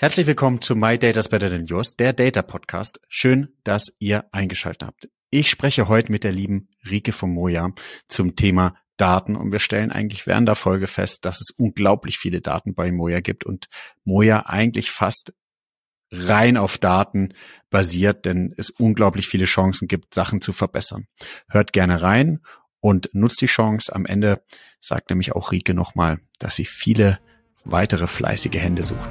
Herzlich willkommen zu My Data's Better Than Yours, der Data Podcast. Schön, dass ihr eingeschaltet habt. Ich spreche heute mit der lieben Rike von Moja zum Thema Daten und wir stellen eigentlich während der Folge fest, dass es unglaublich viele Daten bei Moja gibt und Moja eigentlich fast rein auf Daten basiert, denn es unglaublich viele Chancen gibt, Sachen zu verbessern. Hört gerne rein und nutzt die Chance. Am Ende sagt nämlich auch Rike nochmal, dass sie viele weitere fleißige Hände sucht.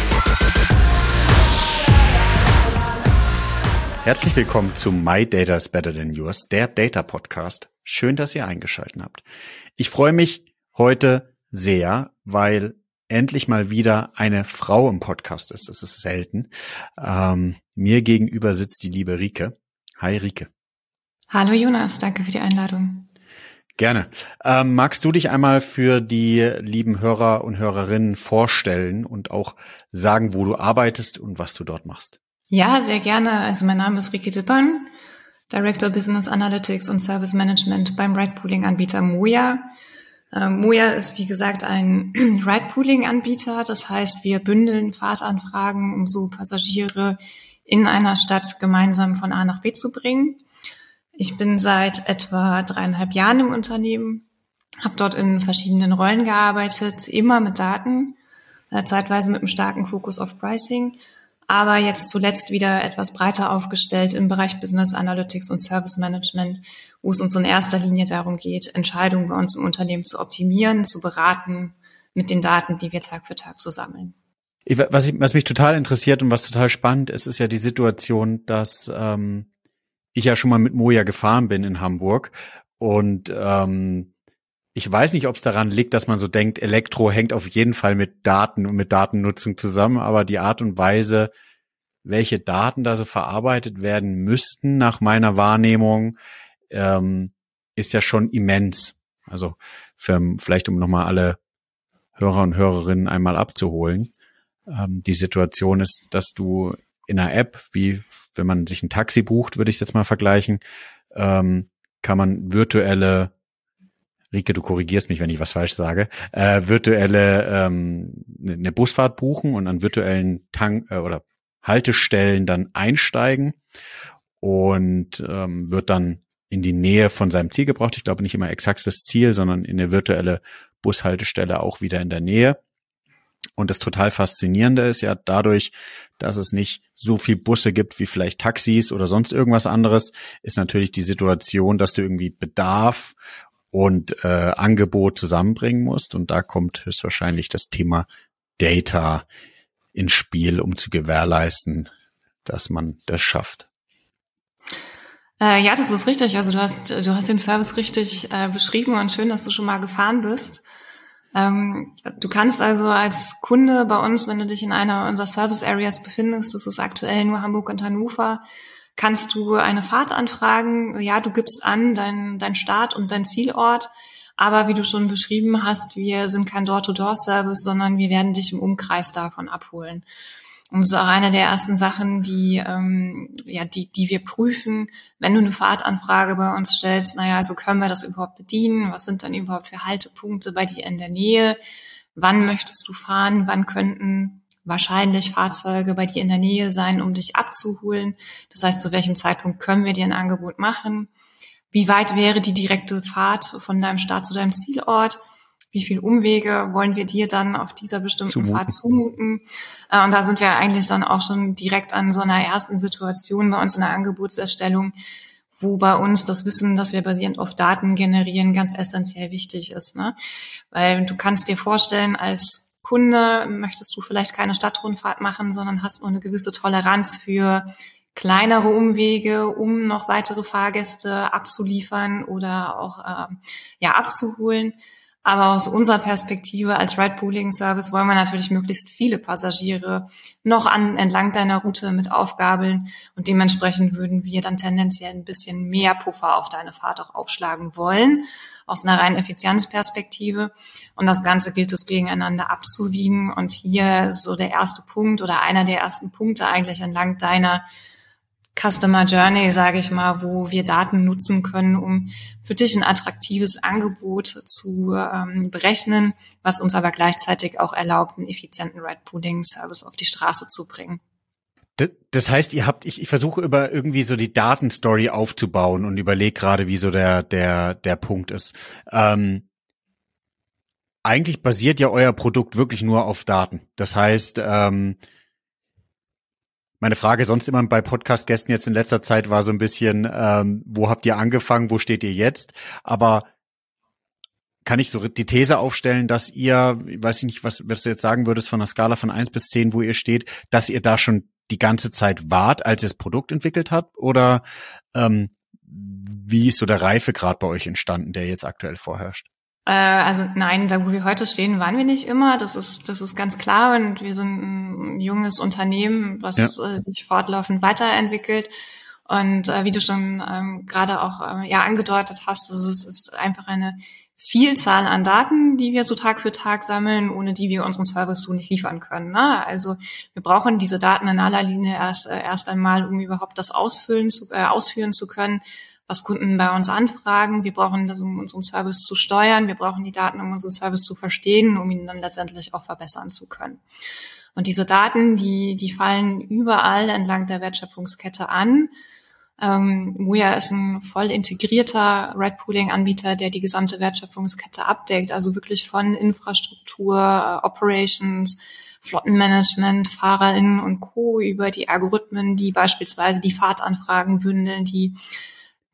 Herzlich willkommen zu My Data is Better Than Yours, der Data Podcast. Schön, dass ihr eingeschaltet habt. Ich freue mich heute sehr, weil endlich mal wieder eine Frau im Podcast ist. Das ist selten. Ähm, mir gegenüber sitzt die liebe Rike. Hi Rike. Hallo Jonas, danke für die Einladung. Gerne. Ähm, magst du dich einmal für die lieben Hörer und Hörerinnen vorstellen und auch sagen, wo du arbeitest und was du dort machst? Ja, sehr gerne. Also mein Name ist Rike Dippern, Director Business Analytics und Service Management beim Ride Pooling Anbieter Moja. Ähm, Moja ist, wie gesagt, ein Ride-Pooling-Anbieter. Das heißt, wir bündeln Fahrtanfragen, um so Passagiere in einer Stadt gemeinsam von A nach B zu bringen. Ich bin seit etwa dreieinhalb Jahren im Unternehmen, habe dort in verschiedenen Rollen gearbeitet, immer mit Daten, äh, zeitweise mit einem starken Fokus auf Pricing, aber jetzt zuletzt wieder etwas breiter aufgestellt im Bereich Business Analytics und Service Management wo es uns in erster Linie darum geht, Entscheidungen bei uns im Unternehmen zu optimieren, zu beraten mit den Daten, die wir Tag für Tag so sammeln. Was, ich, was mich total interessiert und was total spannend ist, ist ja die Situation, dass ähm, ich ja schon mal mit Moja gefahren bin in Hamburg und ähm, ich weiß nicht, ob es daran liegt, dass man so denkt, Elektro hängt auf jeden Fall mit Daten und mit Datennutzung zusammen, aber die Art und Weise, welche Daten da so verarbeitet werden müssten, nach meiner Wahrnehmung, ähm, ist ja schon immens. Also für, vielleicht um nochmal alle Hörer und Hörerinnen einmal abzuholen. Ähm, die Situation ist, dass du in einer App, wie wenn man sich ein Taxi bucht, würde ich jetzt mal vergleichen, ähm, kann man virtuelle Rike, du korrigierst mich, wenn ich was falsch sage, äh, virtuelle ähm, eine ne Busfahrt buchen und an virtuellen Tank äh, oder Haltestellen dann einsteigen und ähm, wird dann in die Nähe von seinem Ziel gebraucht. Ich glaube nicht immer exakt das Ziel, sondern in eine virtuelle Bushaltestelle auch wieder in der Nähe. Und das total faszinierende ist ja dadurch, dass es nicht so viel Busse gibt wie vielleicht Taxis oder sonst irgendwas anderes, ist natürlich die Situation, dass du irgendwie Bedarf und äh, Angebot zusammenbringen musst. Und da kommt höchstwahrscheinlich das Thema Data ins Spiel, um zu gewährleisten, dass man das schafft. Äh, ja, das ist richtig. Also du hast, du hast den Service richtig äh, beschrieben und schön, dass du schon mal gefahren bist. Ähm, du kannst also als Kunde bei uns, wenn du dich in einer unserer Service Areas befindest, das ist aktuell nur Hamburg und Hannover, kannst du eine Fahrt anfragen. Ja, du gibst an dein, dein Start und dein Zielort. Aber wie du schon beschrieben hast, wir sind kein Door-to-Door-Service, sondern wir werden dich im Umkreis davon abholen. Und das ist auch eine der ersten Sachen, die, ähm, ja, die, die wir prüfen, wenn du eine Fahrtanfrage bei uns stellst. Naja, also können wir das überhaupt bedienen? Was sind dann überhaupt für Haltepunkte bei dir in der Nähe? Wann möchtest du fahren? Wann könnten wahrscheinlich Fahrzeuge bei dir in der Nähe sein, um dich abzuholen? Das heißt, zu welchem Zeitpunkt können wir dir ein Angebot machen? Wie weit wäre die direkte Fahrt von deinem Start zu deinem Zielort? wie viel Umwege wollen wir dir dann auf dieser bestimmten zumuten. Fahrt zumuten. Äh, und da sind wir eigentlich dann auch schon direkt an so einer ersten Situation bei uns in der Angebotserstellung, wo bei uns das Wissen, das wir basierend auf Daten generieren, ganz essentiell wichtig ist. Ne? Weil du kannst dir vorstellen, als Kunde möchtest du vielleicht keine Stadtrundfahrt machen, sondern hast nur eine gewisse Toleranz für kleinere Umwege, um noch weitere Fahrgäste abzuliefern oder auch äh, ja abzuholen. Aber aus unserer Perspektive als Ride-Pooling-Service wollen wir natürlich möglichst viele Passagiere noch an, entlang deiner Route mit aufgabeln und dementsprechend würden wir dann tendenziell ein bisschen mehr Puffer auf deine Fahrt auch aufschlagen wollen, aus einer reinen Effizienzperspektive. Und das Ganze gilt es gegeneinander abzuwiegen. Und hier so der erste Punkt oder einer der ersten Punkte eigentlich entlang deiner Customer Journey, sage ich mal, wo wir Daten nutzen können, um für dich ein attraktives Angebot zu ähm, berechnen, was uns aber gleichzeitig auch erlaubt, einen effizienten Red Pooling Service auf die Straße zu bringen. Das heißt, ihr habt, ich, ich versuche über irgendwie so die Datenstory aufzubauen und überlege gerade, wie so der, der, der Punkt ist. Ähm, eigentlich basiert ja euer Produkt wirklich nur auf Daten. Das heißt, ähm, meine Frage sonst immer bei Podcast-Gästen jetzt in letzter Zeit war so ein bisschen, ähm, wo habt ihr angefangen, wo steht ihr jetzt? Aber kann ich so die These aufstellen, dass ihr, ich weiß nicht, was, was du jetzt sagen würdest von einer Skala von eins bis zehn, wo ihr steht, dass ihr da schon die ganze Zeit wart, als ihr das Produkt entwickelt habt? Oder ähm, wie ist so der Reifegrad bei euch entstanden, der jetzt aktuell vorherrscht? Äh, also nein, da wo wir heute stehen, waren wir nicht immer. Das ist, das ist ganz klar. Und wir sind ein junges Unternehmen, was ja. äh, sich fortlaufend weiterentwickelt. Und äh, wie du schon ähm, gerade auch äh, ja angedeutet hast, es ist, ist einfach eine Vielzahl an Daten, die wir so Tag für Tag sammeln, ohne die wir unseren Service so nicht liefern können. Ne? Also wir brauchen diese Daten in aller Linie erst, äh, erst einmal, um überhaupt das ausfüllen zu, äh, ausführen zu können, was Kunden bei uns anfragen. Wir brauchen das, um unseren Service zu steuern. Wir brauchen die Daten, um unseren Service zu verstehen, um ihn dann letztendlich auch verbessern zu können. Und diese Daten, die, die fallen überall entlang der Wertschöpfungskette an. Ähm, Muya ist ein voll integrierter Red Pooling Anbieter, der die gesamte Wertschöpfungskette abdeckt, also wirklich von Infrastruktur, äh, Operations, Flottenmanagement, FahrerInnen und Co. über die Algorithmen, die beispielsweise die Fahrtanfragen bündeln, die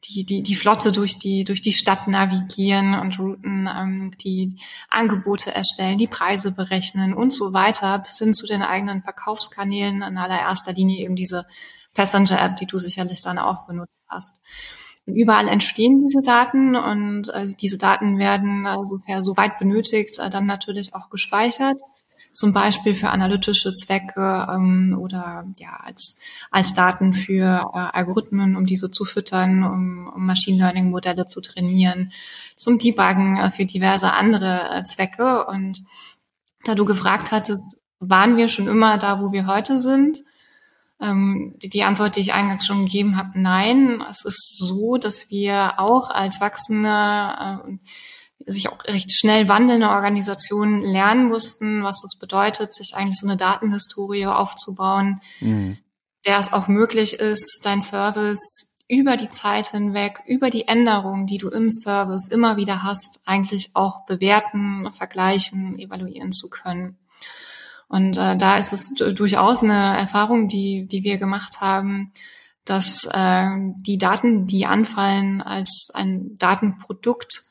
die, die, die Flotte durch die, durch die Stadt navigieren und Routen, ähm, die Angebote erstellen, die Preise berechnen und so weiter, bis hin zu den eigenen Verkaufskanälen, in allererster Linie eben diese Passenger-App, die du sicherlich dann auch benutzt hast. Und überall entstehen diese Daten und äh, diese Daten werden, äh, sofern soweit benötigt, äh, dann natürlich auch gespeichert zum Beispiel für analytische Zwecke ähm, oder ja als als Daten für äh, Algorithmen, um diese zu füttern, um, um Machine Learning Modelle zu trainieren, zum Debuggen äh, für diverse andere äh, Zwecke. Und da du gefragt hattest, waren wir schon immer da, wo wir heute sind? Ähm, die, die Antwort, die ich eingangs schon gegeben habe, nein. Es ist so, dass wir auch als wachsende äh, sich auch recht schnell wandelnde Organisationen lernen mussten, was das bedeutet, sich eigentlich so eine Datenhistorie aufzubauen, mhm. der es auch möglich ist, dein Service über die Zeit hinweg, über die Änderungen, die du im Service immer wieder hast, eigentlich auch bewerten, vergleichen, evaluieren zu können. Und äh, da ist es durchaus eine Erfahrung, die, die wir gemacht haben, dass äh, die Daten, die anfallen, als ein Datenprodukt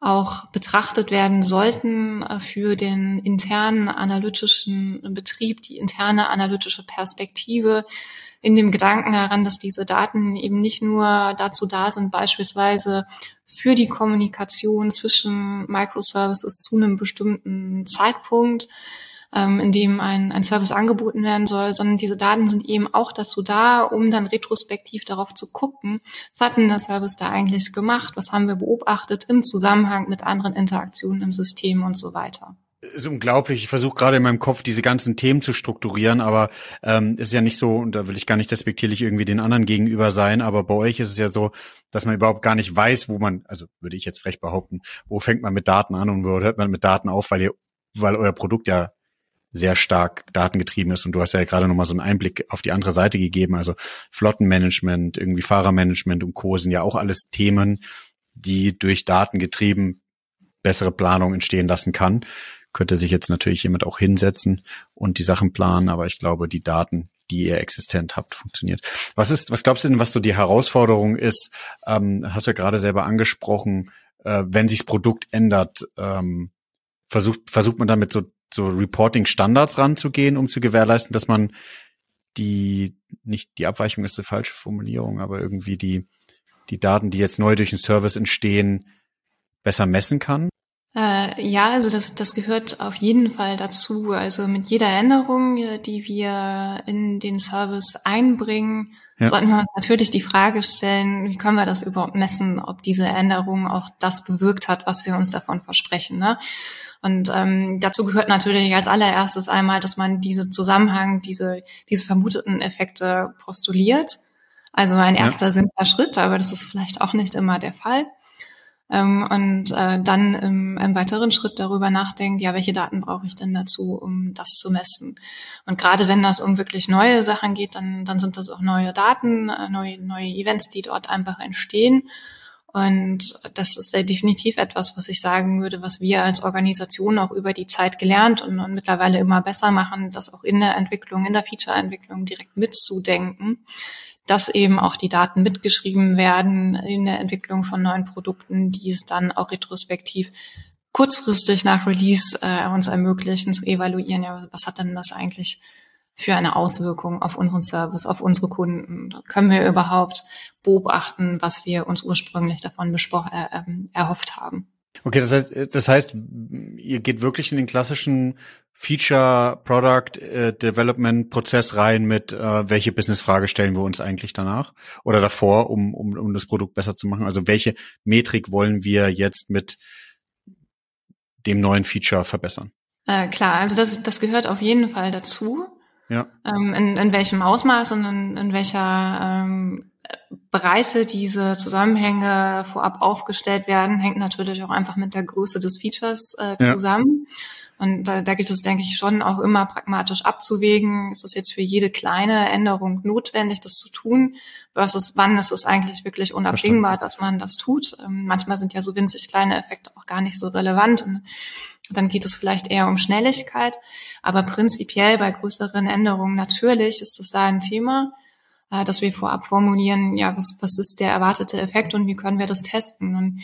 auch betrachtet werden sollten äh, für den internen analytischen Betrieb, die interne analytische Perspektive in dem Gedanken heran, dass diese Daten eben nicht nur dazu da sind, beispielsweise für die Kommunikation zwischen Microservices zu einem bestimmten Zeitpunkt, ähm, in dem ein, ein Service angeboten werden soll, sondern diese Daten sind eben auch dazu da, um dann retrospektiv darauf zu gucken, was hat denn der Service da eigentlich gemacht, was haben wir beobachtet im Zusammenhang mit anderen Interaktionen im System und so weiter ist unglaublich. Ich versuche gerade in meinem Kopf diese ganzen Themen zu strukturieren, aber ähm, ist ja nicht so, und da will ich gar nicht despektierlich irgendwie den anderen gegenüber sein, aber bei euch ist es ja so, dass man überhaupt gar nicht weiß, wo man, also würde ich jetzt frech behaupten, wo fängt man mit Daten an und wo hört man mit Daten auf, weil ihr, weil euer Produkt ja sehr stark datengetrieben ist. Und du hast ja gerade nochmal so einen Einblick auf die andere Seite gegeben. Also Flottenmanagement, irgendwie Fahrermanagement und Co. sind ja auch alles Themen, die durch Daten getrieben bessere Planung entstehen lassen kann. Könnte sich jetzt natürlich jemand auch hinsetzen und die Sachen planen, aber ich glaube, die Daten, die ihr existent habt, funktioniert. Was ist, was glaubst du denn, was so die Herausforderung ist? Ähm, hast du ja gerade selber angesprochen, äh, wenn sich das Produkt ändert, ähm, versucht, versucht man damit so so Reporting-Standards ranzugehen, um zu gewährleisten, dass man die, nicht die Abweichung ist eine falsche Formulierung, aber irgendwie die, die Daten, die jetzt neu durch den Service entstehen, besser messen kann? Äh, ja, also das, das gehört auf jeden Fall dazu. Also mit jeder Änderung, die wir in den Service einbringen, ja. sollten wir uns natürlich die Frage stellen, wie können wir das überhaupt messen, ob diese Änderung auch das bewirkt hat, was wir uns davon versprechen. Ne? Und ähm, dazu gehört natürlich als allererstes einmal, dass man diese Zusammenhang, diese, diese vermuteten Effekte postuliert. Also ein erster ja. simpler Schritt, aber das ist vielleicht auch nicht immer der Fall. Ähm, und äh, dann im, im weiteren Schritt darüber nachdenkt, ja, welche Daten brauche ich denn dazu, um das zu messen? Und gerade wenn das um wirklich neue Sachen geht, dann, dann sind das auch neue Daten, äh, neue, neue Events, die dort einfach entstehen. Und das ist ja definitiv etwas, was ich sagen würde, was wir als Organisation auch über die Zeit gelernt und, und mittlerweile immer besser machen, das auch in der Entwicklung, in der Feature-Entwicklung direkt mitzudenken dass eben auch die Daten mitgeschrieben werden in der Entwicklung von neuen Produkten, die es dann auch retrospektiv kurzfristig nach Release äh, uns ermöglichen zu evaluieren, ja, was hat denn das eigentlich für eine Auswirkung auf unseren Service, auf unsere Kunden? Können wir überhaupt beobachten, was wir uns ursprünglich davon äh, ähm, erhofft haben? Okay, das heißt, das heißt, ihr geht wirklich in den klassischen Feature Product äh, Development Prozess rein mit äh, welche Business Frage stellen wir uns eigentlich danach oder davor, um, um um das Produkt besser zu machen? Also welche Metrik wollen wir jetzt mit dem neuen Feature verbessern? Äh, klar, also das das gehört auf jeden Fall dazu. Ja. Ähm, in, in welchem Ausmaß und in, in welcher ähm, Breite diese Zusammenhänge vorab aufgestellt werden, hängt natürlich auch einfach mit der Größe des Features äh, zusammen. Ja. Und da, da gilt es, denke ich, schon auch immer pragmatisch abzuwägen. Ist es jetzt für jede kleine Änderung notwendig, das zu tun? Versus wann ist es eigentlich wirklich unabdingbar, dass man das tut? Ähm, manchmal sind ja so winzig kleine Effekte auch gar nicht so relevant. Und dann geht es vielleicht eher um Schnelligkeit. Aber prinzipiell bei größeren Änderungen natürlich ist es da ein Thema, äh, dass wir vorab formulieren, ja, was, was ist der erwartete Effekt und wie können wir das testen? Und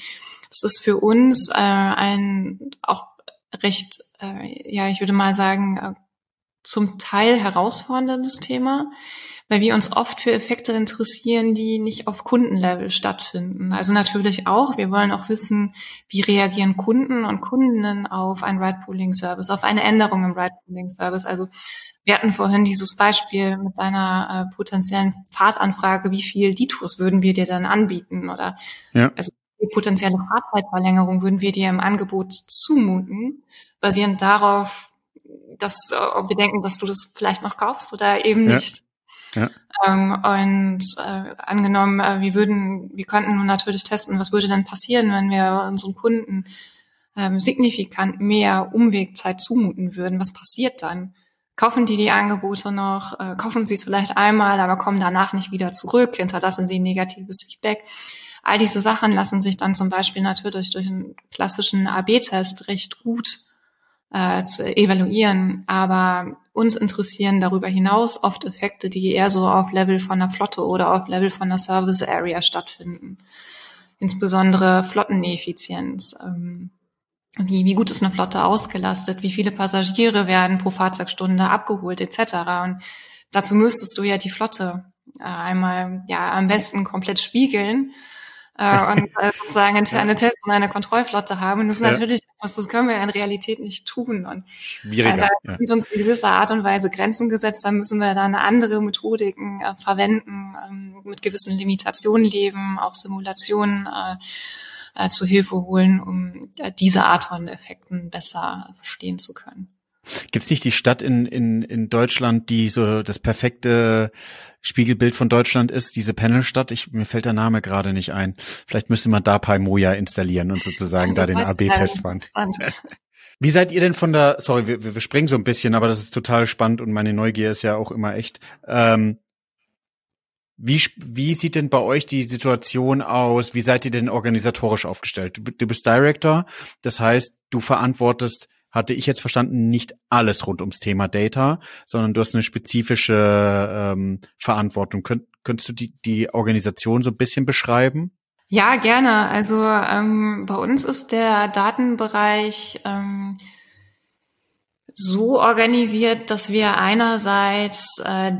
das ist für uns äh, ein auch recht, äh, ja, ich würde mal sagen, äh, zum Teil herausforderndes Thema, weil wir uns oft für Effekte interessieren, die nicht auf Kundenlevel stattfinden. Also natürlich auch, wir wollen auch wissen, wie reagieren Kunden und Kundinnen auf ein Ride-Pooling-Service, auf eine Änderung im Ride-Pooling-Service. Also wir hatten vorhin dieses Beispiel mit deiner äh, potenziellen Fahrtanfrage, wie viel Detours würden wir dir dann anbieten oder ja. also die potenzielle Fahrzeitverlängerung würden wir dir im Angebot zumuten, basierend darauf, dass äh, ob wir denken, dass du das vielleicht noch kaufst oder eben ja. nicht. Ja. Ähm, und äh, angenommen, äh, wir würden, wir könnten nun natürlich testen, was würde denn passieren, wenn wir unseren Kunden ähm, signifikant mehr Umwegzeit zumuten würden. Was passiert dann? Kaufen die die Angebote noch? Äh, kaufen sie es vielleicht einmal, aber kommen danach nicht wieder zurück? Hinterlassen sie negatives Feedback? All diese Sachen lassen sich dann zum Beispiel natürlich durch einen klassischen AB-Test recht gut äh, zu evaluieren. Aber uns interessieren darüber hinaus oft Effekte, die eher so auf Level von der Flotte oder auf Level von der Service Area stattfinden. Insbesondere Flotteneffizienz. Ähm, wie, wie gut ist eine Flotte ausgelastet? Wie viele Passagiere werden pro Fahrzeugstunde abgeholt etc. Und dazu müsstest du ja die Flotte äh, einmal ja am besten komplett spiegeln äh, und äh, sozusagen interne Tests und eine Kontrollflotte haben. Und das ist ja. natürlich etwas, das können wir in Realität nicht tun. Und Schwieriger, äh, da sind uns in gewisser Art und Weise Grenzen gesetzt. Da müssen wir dann andere Methodiken äh, verwenden, ähm, mit gewissen Limitationen leben, auch Simulationen äh, äh, zu Hilfe holen, um äh, diese Art von Effekten besser verstehen zu können. Gibt's nicht die Stadt in, in, in Deutschland, die so das perfekte Spiegelbild von Deutschland ist, diese Panelstadt? Ich, mir fällt der Name gerade nicht ein. Vielleicht müsste man da Paimoja installieren und sozusagen da den AB-Test fahren. Wie seid ihr denn von der, sorry, wir, wir springen so ein bisschen, aber das ist total spannend und meine Neugier ist ja auch immer echt. Ähm, wie, wie sieht denn bei euch die Situation aus? Wie seid ihr denn organisatorisch aufgestellt? Du, du bist Director, das heißt, du verantwortest hatte ich jetzt verstanden, nicht alles rund ums Thema Data, sondern du hast eine spezifische ähm, Verantwortung. Könnt, könntest du die, die Organisation so ein bisschen beschreiben? Ja, gerne. Also ähm, bei uns ist der Datenbereich ähm, so organisiert, dass wir einerseits äh,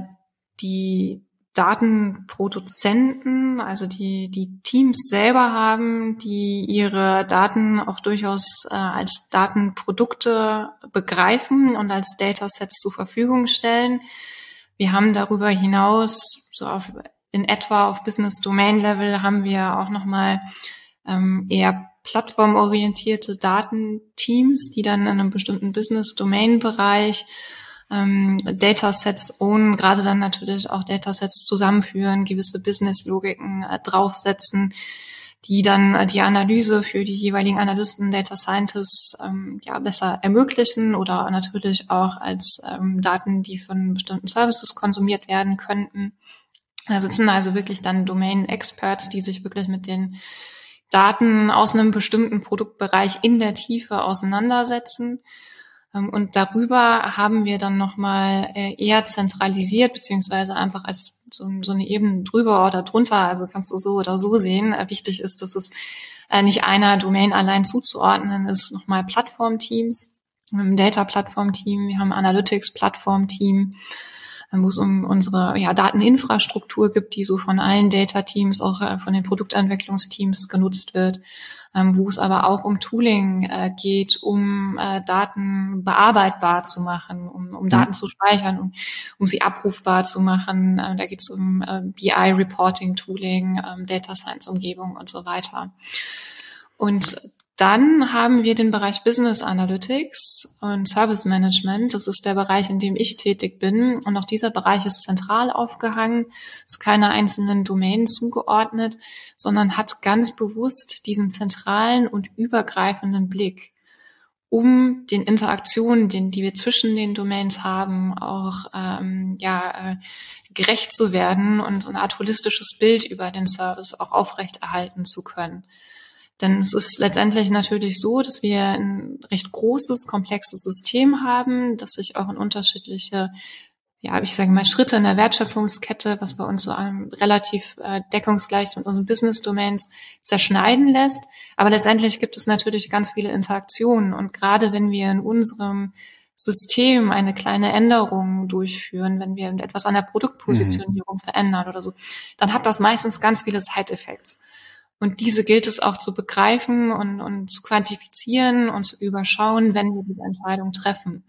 die Datenproduzenten Daten, also die, die Teams selber haben, die ihre Daten auch durchaus äh, als Datenprodukte begreifen und als Datasets zur Verfügung stellen. Wir haben darüber hinaus, so auf, in etwa auf Business Domain Level, haben wir auch nochmal ähm, eher plattformorientierte Datenteams, die dann in einem bestimmten Business Domain Bereich ähm, Datasets own, gerade dann natürlich auch Datasets zusammenführen, gewisse Business-Logiken äh, draufsetzen, die dann äh, die Analyse für die jeweiligen Analysten, Data Scientists ähm, ja besser ermöglichen oder natürlich auch als ähm, Daten, die von bestimmten Services konsumiert werden könnten. Da sitzen also wirklich dann Domain-Experts, die sich wirklich mit den Daten aus einem bestimmten Produktbereich in der Tiefe auseinandersetzen. Ähm, und darüber haben wir dann nochmal äh, eher zentralisiert, beziehungsweise einfach als so, so eine Ebene drüber oder drunter, also kannst du so oder so sehen. Äh, wichtig ist, dass es äh, nicht einer Domain allein zuzuordnen ist, nochmal Plattformteams, ein Data-Plattform-Team, wir haben Analytics-Plattform-Team, wo es um unsere ja, Dateninfrastruktur gibt, die so von allen Data-Teams, auch von den Produktentwicklungsteams genutzt wird ähm, wo es aber auch um Tooling äh, geht, um äh, Daten bearbeitbar zu machen, um, um Daten zu speichern, um, um sie abrufbar zu machen. Äh, da geht es um äh, BI-Reporting-Tooling, ähm, Data Science-Umgebung und so weiter. Und dann haben wir den Bereich Business Analytics und Service Management. Das ist der Bereich, in dem ich tätig bin. Und auch dieser Bereich ist zentral aufgehangen, ist keiner einzelnen Domain zugeordnet, sondern hat ganz bewusst diesen zentralen und übergreifenden Blick, um den Interaktionen, den, die wir zwischen den Domains haben, auch ähm, ja, äh, gerecht zu werden und so eine Art holistisches Bild über den Service auch aufrechterhalten zu können. Denn es ist letztendlich natürlich so, dass wir ein recht großes, komplexes System haben, das sich auch in unterschiedliche ja, ich sage mal, Schritte in der Wertschöpfungskette, was bei uns so um, relativ äh, deckungsgleich mit unseren Business Domains zerschneiden lässt. Aber letztendlich gibt es natürlich ganz viele Interaktionen. Und gerade wenn wir in unserem System eine kleine Änderung durchführen, wenn wir etwas an der Produktpositionierung mhm. verändern oder so, dann hat das meistens ganz viele Side-Effects. Und diese gilt es auch zu begreifen und, und zu quantifizieren und zu überschauen, wenn wir diese Entscheidung treffen.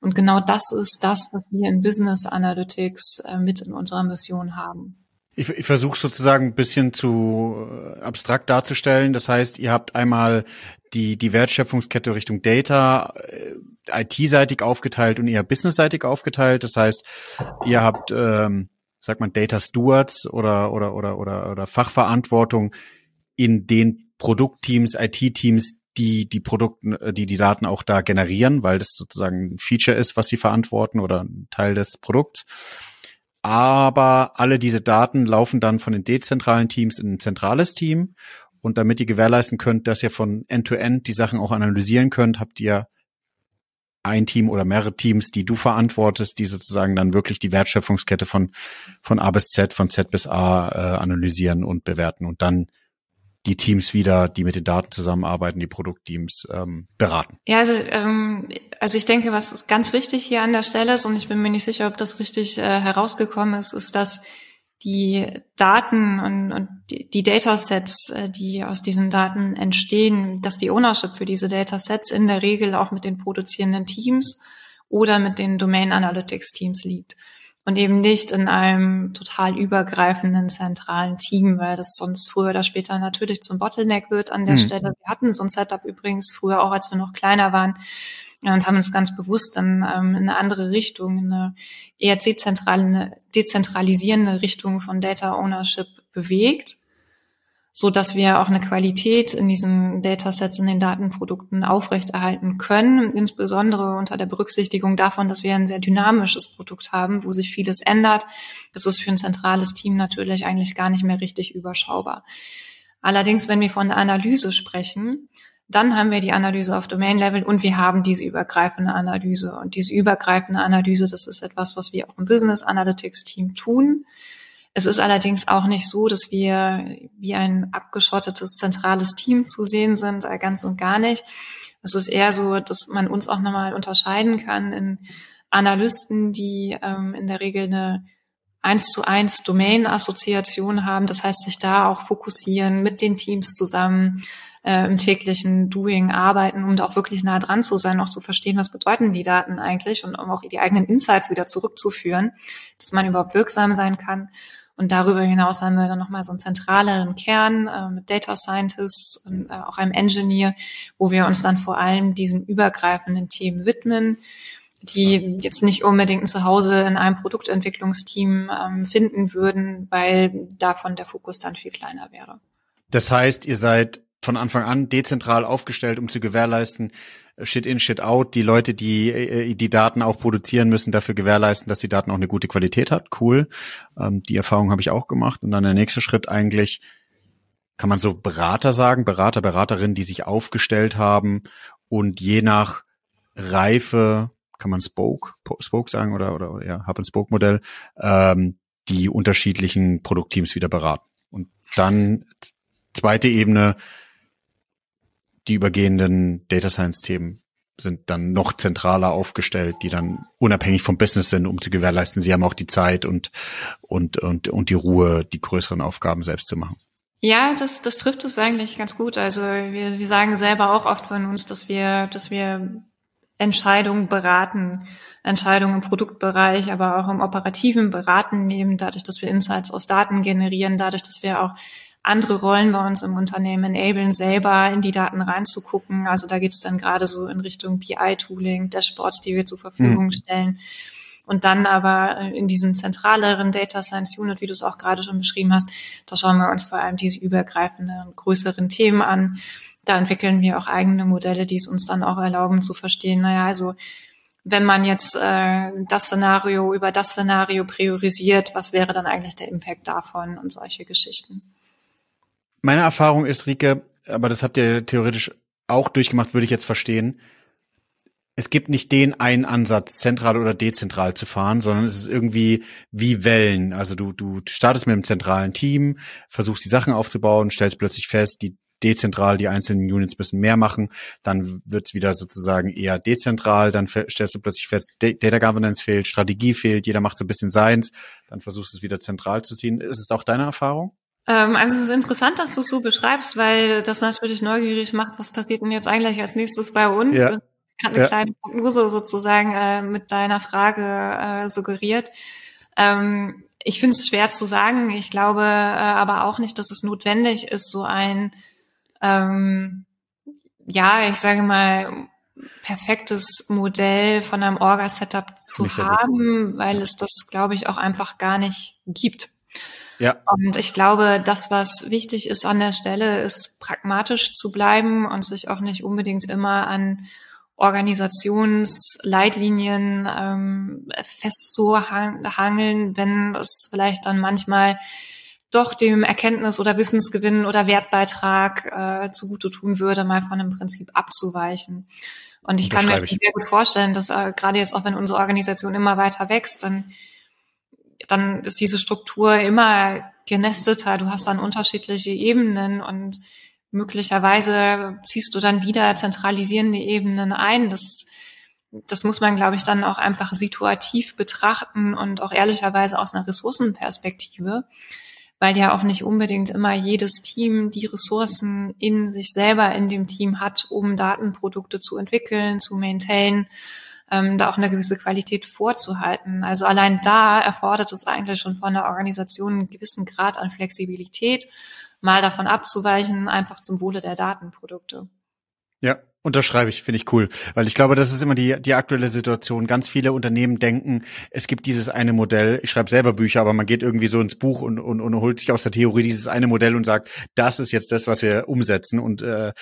Und genau das ist das, was wir in Business Analytics äh, mit in unserer Mission haben. Ich, ich versuche sozusagen ein bisschen zu äh, abstrakt darzustellen. Das heißt, ihr habt einmal die, die Wertschöpfungskette Richtung Data äh, IT-seitig aufgeteilt und eher business-seitig aufgeteilt. Das heißt, ihr habt, ähm, sagt man, Data Stewards oder, oder, oder, oder, oder Fachverantwortung in den Produktteams, IT-Teams, die die Produkte, äh, die die Daten auch da generieren, weil das sozusagen ein Feature ist, was sie verantworten oder ein Teil des Produkts. Aber alle diese Daten laufen dann von den dezentralen Teams in ein zentrales Team. Und damit ihr gewährleisten könnt, dass ihr von End-to-End -End die Sachen auch analysieren könnt, habt ihr ein Team oder mehrere Teams, die du verantwortest, die sozusagen dann wirklich die Wertschöpfungskette von, von A bis Z, von Z bis A äh, analysieren und bewerten und dann die Teams wieder, die mit den Daten zusammenarbeiten, die Produktteams ähm, beraten? Ja, also, ähm, also ich denke, was ganz wichtig hier an der Stelle ist, und ich bin mir nicht sicher, ob das richtig äh, herausgekommen ist, ist, dass die Daten und, und die, die Datasets, äh, die aus diesen Daten entstehen, dass die Ownership für diese Datasets in der Regel auch mit den produzierenden Teams oder mit den Domain Analytics Teams liegt und eben nicht in einem total übergreifenden zentralen Team, weil das sonst früher oder später natürlich zum Bottleneck wird an der mhm. Stelle. Wir hatten so ein Setup übrigens früher auch, als wir noch kleiner waren und haben uns ganz bewusst dann ähm, in eine andere Richtung, in eine eher dezentrale, dezentralisierende Richtung von Data Ownership bewegt so dass wir auch eine Qualität in diesen Datasets, in den Datenprodukten aufrechterhalten können, insbesondere unter der Berücksichtigung davon, dass wir ein sehr dynamisches Produkt haben, wo sich vieles ändert. Das ist für ein zentrales Team natürlich eigentlich gar nicht mehr richtig überschaubar. Allerdings, wenn wir von Analyse sprechen, dann haben wir die Analyse auf Domain-Level und wir haben diese übergreifende Analyse. Und diese übergreifende Analyse, das ist etwas, was wir auch im Business Analytics Team tun. Es ist allerdings auch nicht so, dass wir wie ein abgeschottetes zentrales Team zu sehen sind, äh, ganz und gar nicht. Es ist eher so, dass man uns auch nochmal unterscheiden kann in Analysten, die ähm, in der Regel eine eins zu eins Domain-Assoziation haben. Das heißt, sich da auch fokussieren mit den Teams zusammen äh, im täglichen Doing arbeiten, um da auch wirklich nah dran zu sein, auch zu verstehen, was bedeuten die Daten eigentlich und um auch die eigenen Insights wieder zurückzuführen, dass man überhaupt wirksam sein kann. Und darüber hinaus haben wir dann nochmal so einen zentraleren Kern äh, mit Data Scientists und äh, auch einem Engineer, wo wir uns dann vor allem diesen übergreifenden Themen widmen, die jetzt nicht unbedingt ein Zuhause in einem Produktentwicklungsteam ähm, finden würden, weil davon der Fokus dann viel kleiner wäre. Das heißt, ihr seid von Anfang an dezentral aufgestellt, um zu gewährleisten, Shit in, Shit out, die Leute, die äh, die Daten auch produzieren müssen, dafür gewährleisten, dass die Daten auch eine gute Qualität hat. Cool. Ähm, die Erfahrung habe ich auch gemacht. Und dann der nächste Schritt eigentlich, kann man so Berater sagen, Berater, Beraterinnen, die sich aufgestellt haben und je nach Reife, kann man Spoke, Spoke sagen oder, oder ja, Hub and Spoke Modell, ähm, die unterschiedlichen Produktteams wieder beraten. Und dann zweite Ebene, die übergehenden Data Science Themen sind dann noch zentraler aufgestellt, die dann unabhängig vom Business sind, um zu gewährleisten, sie haben auch die Zeit und, und, und, und die Ruhe, die größeren Aufgaben selbst zu machen. Ja, das, das trifft es eigentlich ganz gut. Also wir, wir sagen selber auch oft von uns, dass wir, dass wir Entscheidungen beraten, Entscheidungen im Produktbereich, aber auch im operativen Beraten nehmen, dadurch, dass wir Insights aus Daten generieren, dadurch, dass wir auch andere Rollen bei uns im Unternehmen enablen, selber in die Daten reinzugucken. Also da geht es dann gerade so in Richtung BI-Tooling, Dashboards, die wir zur Verfügung mhm. stellen. Und dann aber in diesem zentraleren Data Science Unit, wie du es auch gerade schon beschrieben hast, da schauen wir uns vor allem diese übergreifenden, größeren Themen an. Da entwickeln wir auch eigene Modelle, die es uns dann auch erlauben zu verstehen, naja, also wenn man jetzt äh, das Szenario über das Szenario priorisiert, was wäre dann eigentlich der Impact davon und solche Geschichten. Meine Erfahrung ist, Rike, aber das habt ihr theoretisch auch durchgemacht, würde ich jetzt verstehen. Es gibt nicht den einen Ansatz, zentral oder dezentral zu fahren, sondern es ist irgendwie wie Wellen. Also du, du startest mit einem zentralen Team, versuchst die Sachen aufzubauen, stellst plötzlich fest, die dezentral, die einzelnen Units müssen mehr machen, dann wird's wieder sozusagen eher dezentral, dann stellst du plötzlich fest, Data Governance fehlt, Strategie fehlt, jeder macht so ein bisschen seins, dann versuchst du es wieder zentral zu ziehen. Ist es auch deine Erfahrung? Ähm, also es ist interessant, dass du es so beschreibst, weil das natürlich neugierig macht, was passiert denn jetzt eigentlich als nächstes bei uns? Ja. Hat eine ja. kleine Prognose sozusagen äh, mit deiner Frage äh, suggeriert. Ähm, ich finde es schwer zu sagen. Ich glaube äh, aber auch nicht, dass es notwendig ist, so ein, ähm, ja, ich sage mal, perfektes Modell von einem Orga-Setup zu haben, weil es das, glaube ich, auch einfach gar nicht gibt. Ja. Und ich glaube, das, was wichtig ist an der Stelle, ist pragmatisch zu bleiben und sich auch nicht unbedingt immer an Organisationsleitlinien ähm, festzuhangeln, wenn es vielleicht dann manchmal doch dem Erkenntnis- oder Wissensgewinn oder Wertbeitrag äh, zugute tun würde, mal von dem Prinzip abzuweichen. Und ich kann mir ich. sehr gut vorstellen, dass äh, gerade jetzt auch, wenn unsere Organisation immer weiter wächst, dann dann ist diese Struktur immer genesteter. Du hast dann unterschiedliche Ebenen und möglicherweise ziehst du dann wieder zentralisierende Ebenen ein. Das, das muss man, glaube ich, dann auch einfach situativ betrachten und auch ehrlicherweise aus einer Ressourcenperspektive, weil ja auch nicht unbedingt immer jedes Team die Ressourcen in sich selber in dem Team hat, um Datenprodukte zu entwickeln, zu maintainen ähm, da auch eine gewisse Qualität vorzuhalten. Also allein da erfordert es eigentlich schon von der Organisation einen gewissen Grad an Flexibilität, mal davon abzuweichen, einfach zum Wohle der Datenprodukte. Ja, Unterschreibe ich, finde ich cool, weil ich glaube, das ist immer die, die aktuelle Situation. Ganz viele Unternehmen denken, es gibt dieses eine Modell. Ich schreibe selber Bücher, aber man geht irgendwie so ins Buch und, und, und holt sich aus der Theorie dieses eine Modell und sagt, das ist jetzt das, was wir umsetzen und äh,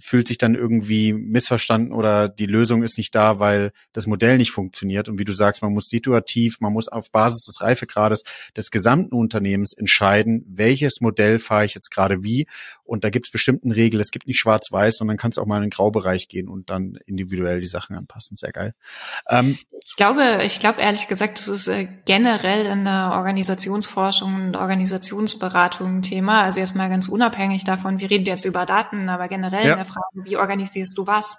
fühlt sich dann irgendwie missverstanden oder die Lösung ist nicht da, weil das Modell nicht funktioniert. Und wie du sagst, man muss situativ, man muss auf Basis des Reifegrades des gesamten Unternehmens entscheiden, welches Modell fahre ich jetzt gerade wie. Und da gibt es bestimmten Regeln. Es gibt nicht schwarz-weiß, sondern kann es auch mal in Grau Graubereich gehen und dann individuell die Sachen anpassen. Sehr geil. Ähm, ich glaube, ich glaube ehrlich gesagt, das ist äh, generell in der Organisationsforschung und Organisationsberatung ein Thema. Also jetzt mal ganz unabhängig davon, wir reden jetzt über Daten, aber generell ja. in der Frage, wie organisierst du was?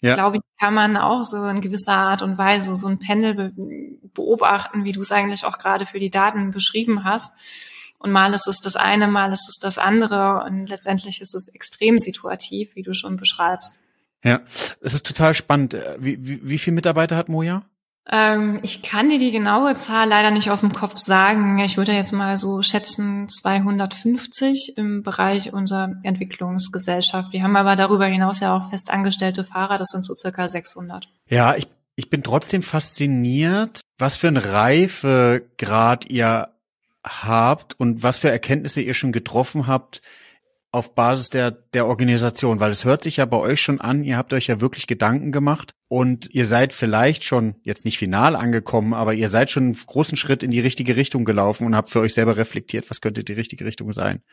ja. glaube ich, kann man auch so in gewisser Art und Weise so ein Pendel be beobachten, wie du es eigentlich auch gerade für die Daten beschrieben hast. Und mal ist es das eine, mal ist es das andere und letztendlich ist es extrem situativ, wie du schon beschreibst. Ja, es ist total spannend. Wie, wie, wie viele Mitarbeiter hat Moja? Ähm, ich kann dir die genaue Zahl leider nicht aus dem Kopf sagen. Ich würde jetzt mal so schätzen 250 im Bereich unserer Entwicklungsgesellschaft. Wir haben aber darüber hinaus ja auch festangestellte Fahrer, das sind so circa 600. Ja, ich, ich bin trotzdem fasziniert, was für ein Reifegrad ihr habt und was für Erkenntnisse ihr schon getroffen habt, auf Basis der, der Organisation, weil es hört sich ja bei euch schon an, ihr habt euch ja wirklich Gedanken gemacht und ihr seid vielleicht schon jetzt nicht final angekommen, aber ihr seid schon einen großen Schritt in die richtige Richtung gelaufen und habt für euch selber reflektiert, was könnte die richtige Richtung sein.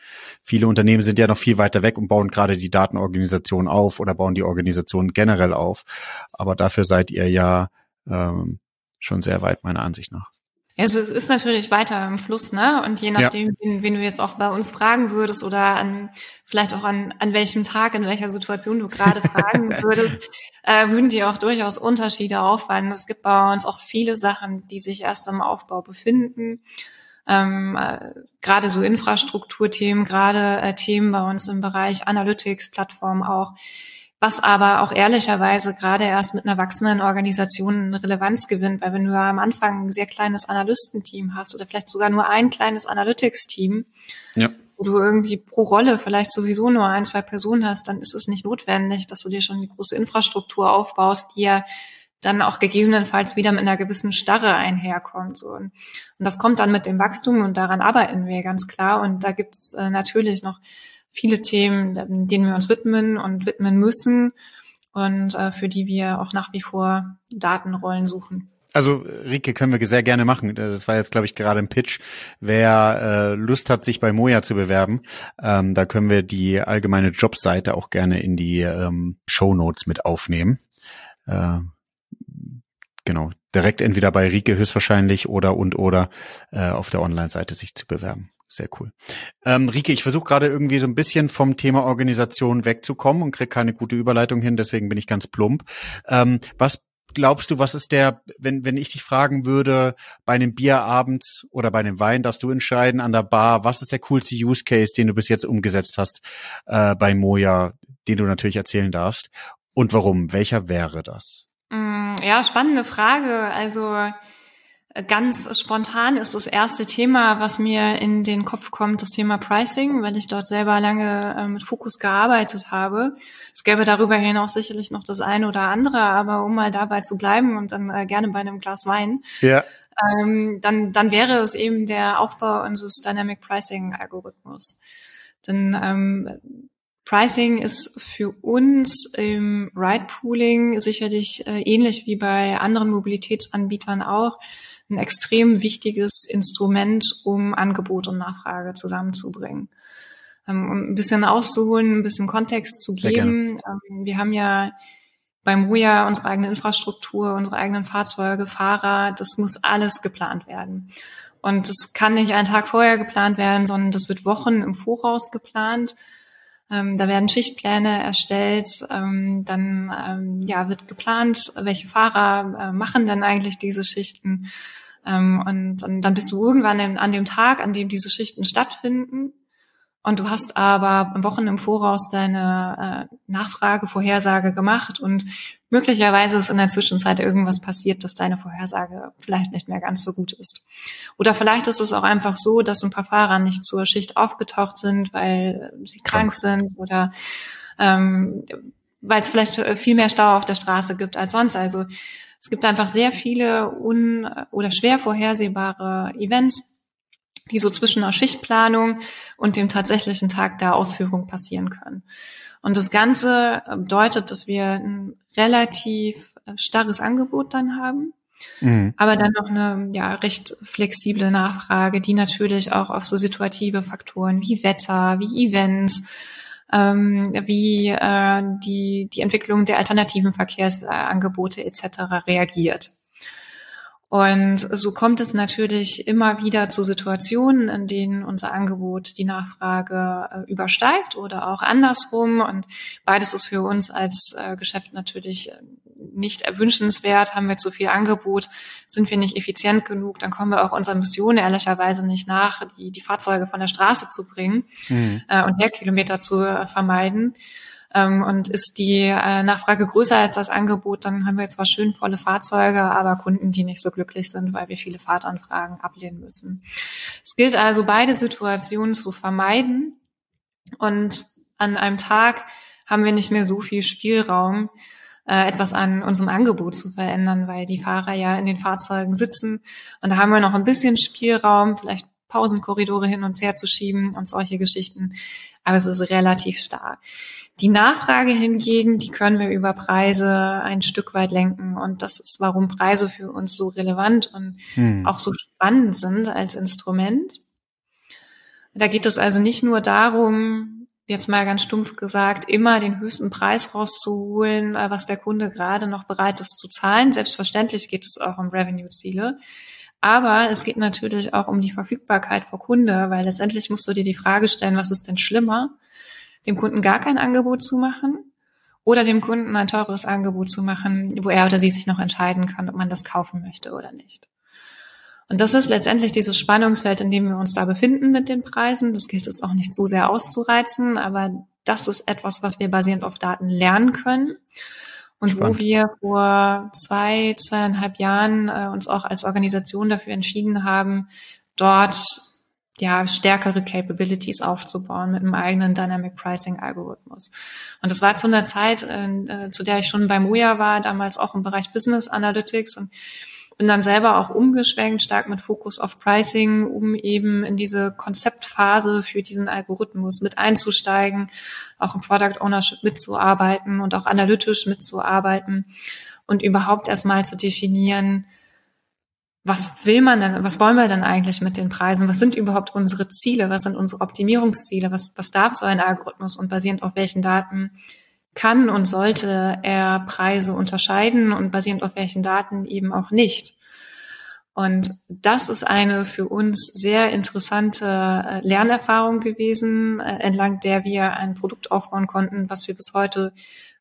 Viele Unternehmen sind ja noch viel weiter weg und bauen gerade die Datenorganisation auf oder bauen die Organisation generell auf. Aber dafür seid ihr ja ähm, schon sehr weit, meiner Ansicht nach. Also es ist natürlich weiter im Fluss, ne? Und je nachdem, ja. wen, wen, du jetzt auch bei uns fragen würdest oder an vielleicht auch an, an welchem Tag, in welcher Situation du gerade fragen würdest, äh, würden dir auch durchaus Unterschiede auffallen. Es gibt bei uns auch viele Sachen, die sich erst im Aufbau befinden. Ähm, äh, gerade so Infrastrukturthemen, gerade äh, Themen bei uns im Bereich Analytics, Plattform auch, was aber auch ehrlicherweise gerade erst mit einer wachsenden Organisation Relevanz gewinnt, weil wenn du am Anfang ein sehr kleines Analystenteam hast oder vielleicht sogar nur ein kleines Analytics-Team, ja. wo du irgendwie pro Rolle vielleicht sowieso nur ein, zwei Personen hast, dann ist es nicht notwendig, dass du dir schon die große Infrastruktur aufbaust, die ja dann auch gegebenenfalls wieder mit einer gewissen Starre einherkommt. So. Und das kommt dann mit dem Wachstum und daran arbeiten wir ganz klar. Und da gibt es äh, natürlich noch viele Themen, denen wir uns widmen und widmen müssen und äh, für die wir auch nach wie vor Datenrollen suchen. Also Rike können wir sehr gerne machen. Das war jetzt, glaube ich, gerade ein Pitch. Wer äh, Lust hat, sich bei Moja zu bewerben, ähm, da können wir die allgemeine Jobseite auch gerne in die ähm, Show Notes mit aufnehmen. Äh, genau, direkt entweder bei Rike höchstwahrscheinlich oder und oder äh, auf der Online-Seite sich zu bewerben. Sehr cool. Ähm, Rike, ich versuche gerade irgendwie so ein bisschen vom Thema Organisation wegzukommen und kriege keine gute Überleitung hin, deswegen bin ich ganz plump. Ähm, was glaubst du, was ist der, wenn, wenn ich dich fragen würde, bei einem Bier abends oder bei einem Wein, darfst du entscheiden an der Bar, was ist der coolste Use Case, den du bis jetzt umgesetzt hast äh, bei Moja, den du natürlich erzählen darfst? Und warum? Welcher wäre das? Mm, ja, spannende Frage. Also Ganz spontan ist das erste Thema, was mir in den Kopf kommt, das Thema Pricing, weil ich dort selber lange äh, mit Fokus gearbeitet habe. Es gäbe darüber hinaus sicherlich noch das eine oder andere, aber um mal dabei zu bleiben und dann äh, gerne bei einem Glas Wein, ja. ähm, dann, dann wäre es eben der Aufbau unseres Dynamic Pricing Algorithmus. Denn ähm, Pricing ist für uns im Ride Pooling sicherlich äh, ähnlich wie bei anderen Mobilitätsanbietern auch ein extrem wichtiges Instrument, um Angebot und Nachfrage zusammenzubringen. Ähm, um ein bisschen auszuholen, ein bisschen Kontext zu geben. Ähm, wir haben ja beim Moja unsere eigene Infrastruktur, unsere eigenen Fahrzeuge, Fahrer, das muss alles geplant werden. Und das kann nicht einen Tag vorher geplant werden, sondern das wird Wochen im Voraus geplant. Ähm, da werden Schichtpläne erstellt, ähm, dann ähm, ja, wird geplant, welche Fahrer äh, machen denn eigentlich diese Schichten. Ähm, und, und dann bist du irgendwann an dem Tag, an dem diese Schichten stattfinden. Und du hast aber Wochen im Voraus deine äh, Nachfrage, Vorhersage gemacht und möglicherweise ist in der Zwischenzeit irgendwas passiert, dass deine Vorhersage vielleicht nicht mehr ganz so gut ist. Oder vielleicht ist es auch einfach so, dass ein paar Fahrer nicht zur Schicht aufgetaucht sind, weil sie krank, krank sind oder ähm, weil es vielleicht viel mehr Stau auf der Straße gibt als sonst. Also es gibt einfach sehr viele un- oder schwer vorhersehbare Events, die so zwischen einer Schichtplanung und dem tatsächlichen Tag der Ausführung passieren können. Und das Ganze bedeutet, dass wir ein relativ starres Angebot dann haben, mhm. aber dann noch eine ja, recht flexible Nachfrage, die natürlich auch auf so situative Faktoren wie Wetter, wie Events, ähm, wie äh, die, die Entwicklung der alternativen Verkehrsangebote etc. reagiert. Und so kommt es natürlich immer wieder zu Situationen, in denen unser Angebot die Nachfrage äh, übersteigt oder auch andersrum. Und beides ist für uns als äh, Geschäft natürlich äh, nicht erwünschenswert. Haben wir zu viel Angebot, sind wir nicht effizient genug, dann kommen wir auch unserer Mission ehrlicherweise nicht nach, die, die Fahrzeuge von der Straße zu bringen mhm. äh, und Leerkilometer zu äh, vermeiden. Ähm, und ist die äh, Nachfrage größer als das Angebot, dann haben wir zwar schön volle Fahrzeuge, aber Kunden, die nicht so glücklich sind, weil wir viele Fahrtanfragen ablehnen müssen. Es gilt also, beide Situationen zu vermeiden. Und an einem Tag haben wir nicht mehr so viel Spielraum, äh, etwas an unserem Angebot zu verändern, weil die Fahrer ja in den Fahrzeugen sitzen. Und da haben wir noch ein bisschen Spielraum, vielleicht Pausenkorridore hin und her zu schieben und solche Geschichten. Aber es ist relativ starr. Die Nachfrage hingegen, die können wir über Preise ein Stück weit lenken. Und das ist, warum Preise für uns so relevant und hm. auch so spannend sind als Instrument. Da geht es also nicht nur darum, jetzt mal ganz stumpf gesagt, immer den höchsten Preis rauszuholen, äh, was der Kunde gerade noch bereit ist zu zahlen. Selbstverständlich geht es auch um Revenue-Ziele. Aber es geht natürlich auch um die Verfügbarkeit vor Kunde, weil letztendlich musst du dir die Frage stellen, was ist denn schlimmer? Dem Kunden gar kein Angebot zu machen oder dem Kunden ein teures Angebot zu machen, wo er oder sie sich noch entscheiden kann, ob man das kaufen möchte oder nicht. Und das ist letztendlich dieses Spannungsfeld, in dem wir uns da befinden mit den Preisen. Das gilt es auch nicht so sehr auszureizen, aber das ist etwas, was wir basierend auf Daten lernen können und Spannend. wo wir vor zwei, zweieinhalb Jahren äh, uns auch als Organisation dafür entschieden haben, dort ja, stärkere Capabilities aufzubauen mit einem eigenen Dynamic Pricing Algorithmus. Und das war zu einer Zeit, äh, zu der ich schon bei Moja war, damals auch im Bereich Business Analytics und bin dann selber auch umgeschwenkt, stark mit Fokus auf Pricing, um eben in diese Konzeptphase für diesen Algorithmus mit einzusteigen, auch im Product Ownership mitzuarbeiten und auch analytisch mitzuarbeiten und überhaupt erstmal zu definieren, was will man denn, was wollen wir denn eigentlich mit den Preisen? Was sind überhaupt unsere Ziele? Was sind unsere Optimierungsziele? Was, was darf so ein Algorithmus und basierend auf welchen Daten kann und sollte er Preise unterscheiden und basierend auf welchen Daten eben auch nicht. Und das ist eine für uns sehr interessante äh, Lernerfahrung gewesen, äh, entlang der wir ein Produkt aufbauen konnten, was wir bis heute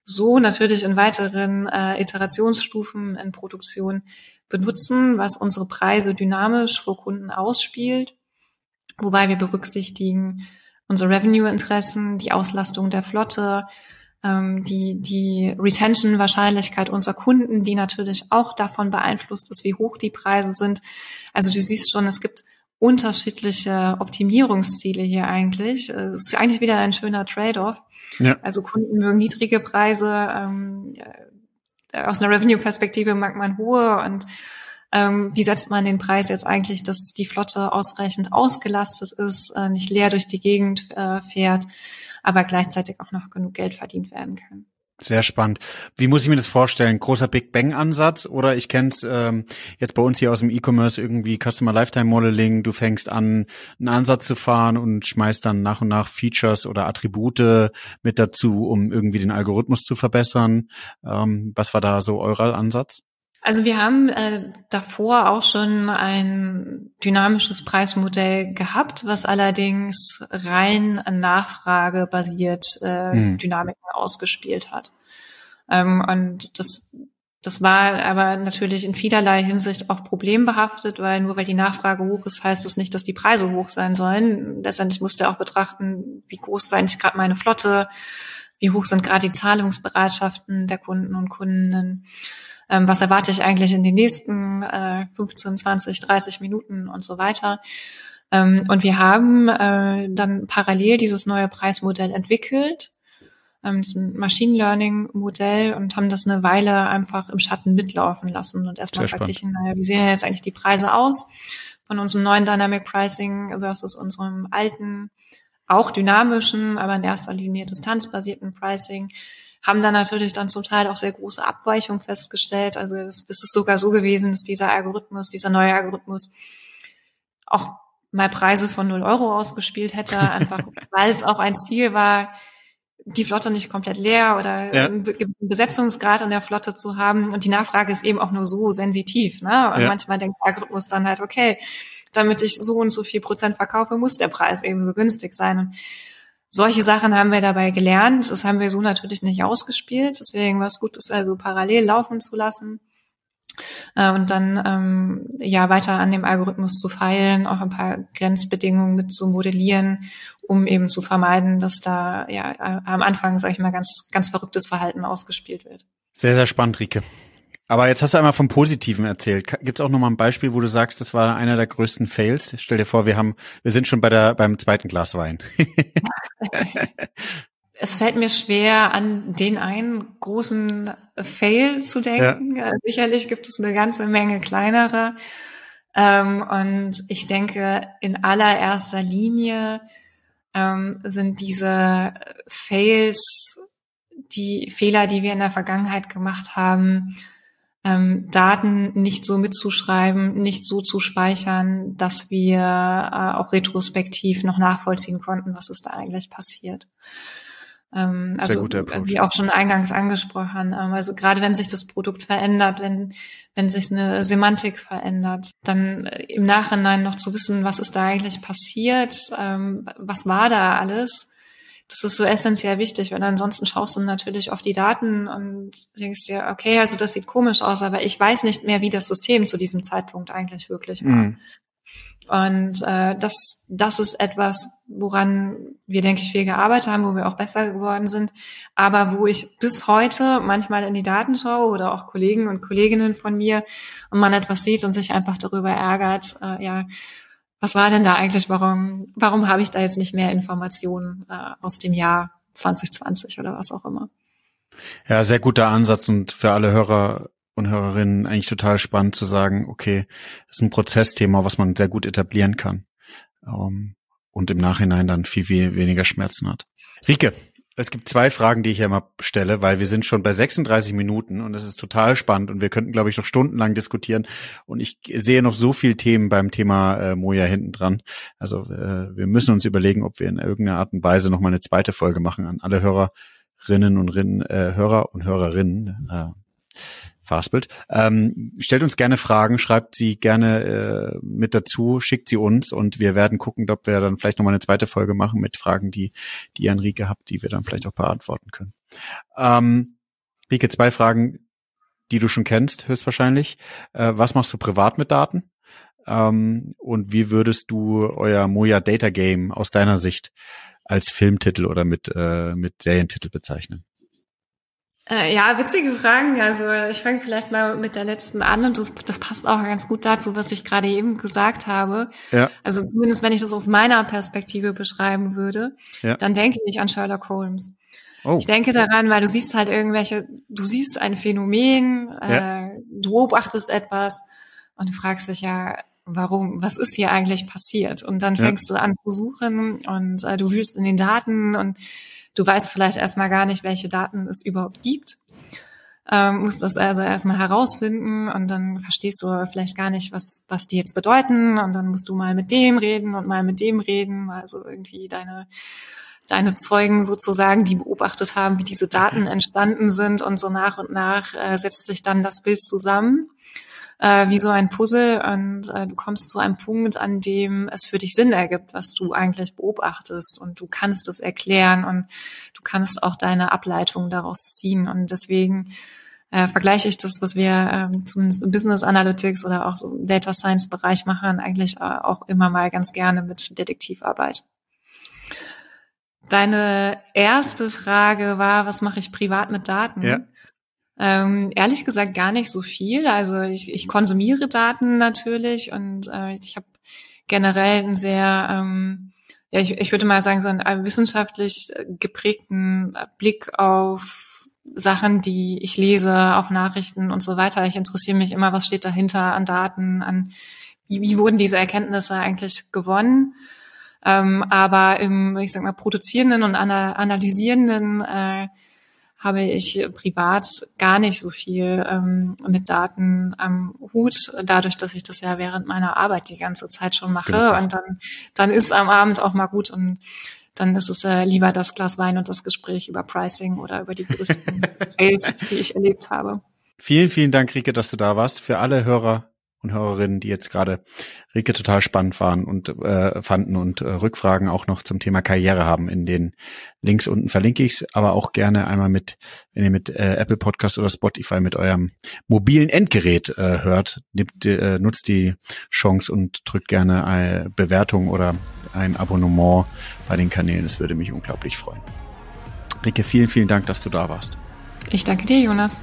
so natürlich in weiteren äh, Iterationsstufen in Produktion benutzen, was unsere Preise dynamisch vor Kunden ausspielt, wobei wir berücksichtigen unsere Revenue-Interessen, die Auslastung der Flotte, ähm, die, die Retention-Wahrscheinlichkeit unserer Kunden, die natürlich auch davon beeinflusst ist, wie hoch die Preise sind. Also du siehst schon, es gibt unterschiedliche Optimierungsziele hier eigentlich. Es ist eigentlich wieder ein schöner Trade-off. Ja. Also Kunden mögen niedrige Preise, ähm, äh, aus einer Revenue-Perspektive mag man hohe und ähm, wie setzt man den Preis jetzt eigentlich, dass die Flotte ausreichend ausgelastet ist, äh, nicht leer durch die Gegend äh, fährt aber gleichzeitig auch noch genug Geld verdient werden kann. Sehr spannend. Wie muss ich mir das vorstellen? Großer Big Bang Ansatz oder ich kenne es ähm, jetzt bei uns hier aus dem E-Commerce irgendwie Customer Lifetime Modeling. Du fängst an, einen Ansatz zu fahren und schmeißt dann nach und nach Features oder Attribute mit dazu, um irgendwie den Algorithmus zu verbessern. Ähm, was war da so euer Ansatz? Also wir haben äh, davor auch schon ein dynamisches Preismodell gehabt, was allerdings rein Nachfrage basiert äh, hm. Dynamiken ausgespielt hat. Ähm, und das, das war aber natürlich in vielerlei Hinsicht auch problembehaftet, weil nur weil die Nachfrage hoch ist, heißt es das nicht, dass die Preise hoch sein sollen. Letztendlich musste er auch betrachten, wie groß ist eigentlich gerade meine Flotte, wie hoch sind gerade die Zahlungsbereitschaften der Kunden und Kundinnen ähm, was erwarte ich eigentlich in den nächsten äh, 15, 20, 30 Minuten und so weiter. Ähm, und wir haben äh, dann parallel dieses neue Preismodell entwickelt, ähm, das Machine Learning Modell und haben das eine Weile einfach im Schatten mitlaufen lassen und erstmal verglichen, naja, wie sehen jetzt eigentlich die Preise aus von unserem neuen Dynamic Pricing versus unserem alten, auch dynamischen, aber in erster Linie distanzbasierten Pricing haben dann natürlich dann zum Teil auch sehr große Abweichungen festgestellt. Also das, das ist sogar so gewesen, dass dieser Algorithmus, dieser neue Algorithmus auch mal Preise von 0 Euro ausgespielt hätte, einfach weil es auch ein Ziel war, die Flotte nicht komplett leer oder ja. einen Besetzungsgrad an der Flotte zu haben. Und die Nachfrage ist eben auch nur so sensitiv. Ne? Und ja. manchmal denkt der Algorithmus dann halt, okay, damit ich so und so viel Prozent verkaufe, muss der Preis eben so günstig sein. Und solche Sachen haben wir dabei gelernt. Das haben wir so natürlich nicht ausgespielt. Deswegen war es gut, das also parallel laufen zu lassen. Äh, und dann ähm, ja weiter an dem Algorithmus zu feilen, auch ein paar Grenzbedingungen mit zu modellieren, um eben zu vermeiden, dass da ja am Anfang, sage ich mal, ganz ganz verrücktes Verhalten ausgespielt wird. Sehr sehr spannend, Rike. Aber jetzt hast du einmal vom Positiven erzählt. Gibt es auch noch mal ein Beispiel, wo du sagst, das war einer der größten Fails? Stell dir vor, wir haben, wir sind schon bei der beim zweiten Glas Wein. es fällt mir schwer, an den einen großen Fail zu denken. Ja. Sicherlich gibt es eine ganze Menge kleinere. Ähm, und ich denke, in allererster Linie ähm, sind diese Fails, die Fehler, die wir in der Vergangenheit gemacht haben, ähm, Daten nicht so mitzuschreiben, nicht so zu speichern, dass wir äh, auch retrospektiv noch nachvollziehen konnten, was ist da eigentlich passiert. Ähm, also wie auch schon eingangs angesprochen, ähm, also gerade wenn sich das Produkt verändert, wenn wenn sich eine Semantik verändert, dann äh, im Nachhinein noch zu wissen, was ist da eigentlich passiert, ähm, was war da alles, das ist so essentiell wichtig, weil ansonsten schaust du natürlich auf die Daten und denkst dir, okay, also das sieht komisch aus, aber ich weiß nicht mehr, wie das System zu diesem Zeitpunkt eigentlich wirklich war. Mhm. Und äh, das, das ist etwas, woran wir, denke ich, viel gearbeitet haben, wo wir auch besser geworden sind, aber wo ich bis heute manchmal in die Daten schaue oder auch Kollegen und Kolleginnen von mir und man etwas sieht und sich einfach darüber ärgert, äh, ja, was war denn da eigentlich, warum, warum habe ich da jetzt nicht mehr Informationen äh, aus dem Jahr 2020 oder was auch immer? Ja, sehr guter Ansatz und für alle Hörer und Hörerinnen eigentlich total spannend zu sagen, okay, das ist ein Prozessthema, was man sehr gut etablieren kann ähm, und im Nachhinein dann viel, viel weniger Schmerzen hat. Rike, es gibt zwei Fragen, die ich ja immer stelle, weil wir sind schon bei 36 Minuten und es ist total spannend und wir könnten, glaube ich, noch stundenlang diskutieren. Und ich sehe noch so viel Themen beim Thema äh, Moja hinten dran. Also äh, wir müssen uns überlegen, ob wir in irgendeiner Art und Weise noch mal eine zweite Folge machen an alle Hörerinnen und Rinnen, äh, Hörer und Hörerinnen. Äh, Fastbild. Ähm, stellt uns gerne Fragen, schreibt sie gerne äh, mit dazu, schickt sie uns und wir werden gucken, ob wir dann vielleicht nochmal eine zweite Folge machen mit Fragen, die, die ihr an Rike habt, die wir dann vielleicht auch beantworten können. Ähm, Rike, zwei Fragen, die du schon kennst, höchstwahrscheinlich. Äh, was machst du privat mit Daten? Ähm, und wie würdest du euer Moja Data Game aus deiner Sicht als Filmtitel oder mit, äh, mit Serientitel bezeichnen? Äh, ja, witzige Fragen. Also ich fange vielleicht mal mit der letzten an und das, das passt auch ganz gut dazu, was ich gerade eben gesagt habe. Ja. Also zumindest wenn ich das aus meiner Perspektive beschreiben würde, ja. dann denke ich an Sherlock Holmes. Oh. Ich denke daran, weil du siehst halt irgendwelche, du siehst ein Phänomen, ja. äh, du beobachtest etwas und du fragst dich ja, warum, was ist hier eigentlich passiert? Und dann fängst ja. du an zu suchen und äh, du wühlst in den Daten und Du weißt vielleicht erstmal gar nicht, welche Daten es überhaupt gibt. Ähm, musst das also erstmal herausfinden und dann verstehst du vielleicht gar nicht, was, was die jetzt bedeuten und dann musst du mal mit dem reden und mal mit dem reden, also irgendwie deine, deine Zeugen sozusagen, die beobachtet haben, wie diese Daten entstanden sind und so nach und nach äh, setzt sich dann das Bild zusammen äh, wie so ein Puzzle und äh, du kommst zu einem Punkt, an dem es für dich Sinn ergibt, was du eigentlich beobachtest und du kannst es erklären und du kannst auch deine Ableitung daraus ziehen und deswegen äh, vergleiche ich das, was wir ähm, zumindest im Business Analytics oder auch so im Data Science Bereich machen, eigentlich äh, auch immer mal ganz gerne mit Detektivarbeit. Deine erste Frage war, was mache ich privat mit Daten? Ja. Ähm, ehrlich gesagt gar nicht so viel. Also ich, ich konsumiere Daten natürlich und äh, ich habe generell einen sehr, ähm, ja, ich, ich würde mal sagen, so einen wissenschaftlich geprägten Blick auf Sachen, die ich lese, auch Nachrichten und so weiter. Ich interessiere mich immer, was steht dahinter an Daten, an wie, wie wurden diese Erkenntnisse eigentlich gewonnen. Ähm, aber im, ich sag mal, produzierenden und analysierenden äh, habe ich privat gar nicht so viel ähm, mit Daten am Hut, dadurch, dass ich das ja während meiner Arbeit die ganze Zeit schon mache. Genau. Und dann, dann ist am Abend auch mal gut. Und dann ist es äh, lieber das Glas Wein und das Gespräch über Pricing oder über die größten Fails, die ich erlebt habe. Vielen, vielen Dank, Rike, dass du da warst. Für alle Hörer und Hörerinnen, die jetzt gerade Rike total spannend waren und äh, fanden und äh, Rückfragen auch noch zum Thema Karriere haben. In den Links unten verlinke ich es, aber auch gerne einmal mit, wenn ihr mit äh, Apple Podcast oder Spotify mit eurem mobilen Endgerät äh, hört, nehmt, äh, nutzt die Chance und drückt gerne eine Bewertung oder ein Abonnement bei den Kanälen. Das würde mich unglaublich freuen. Rike, vielen, vielen Dank, dass du da warst. Ich danke dir, Jonas.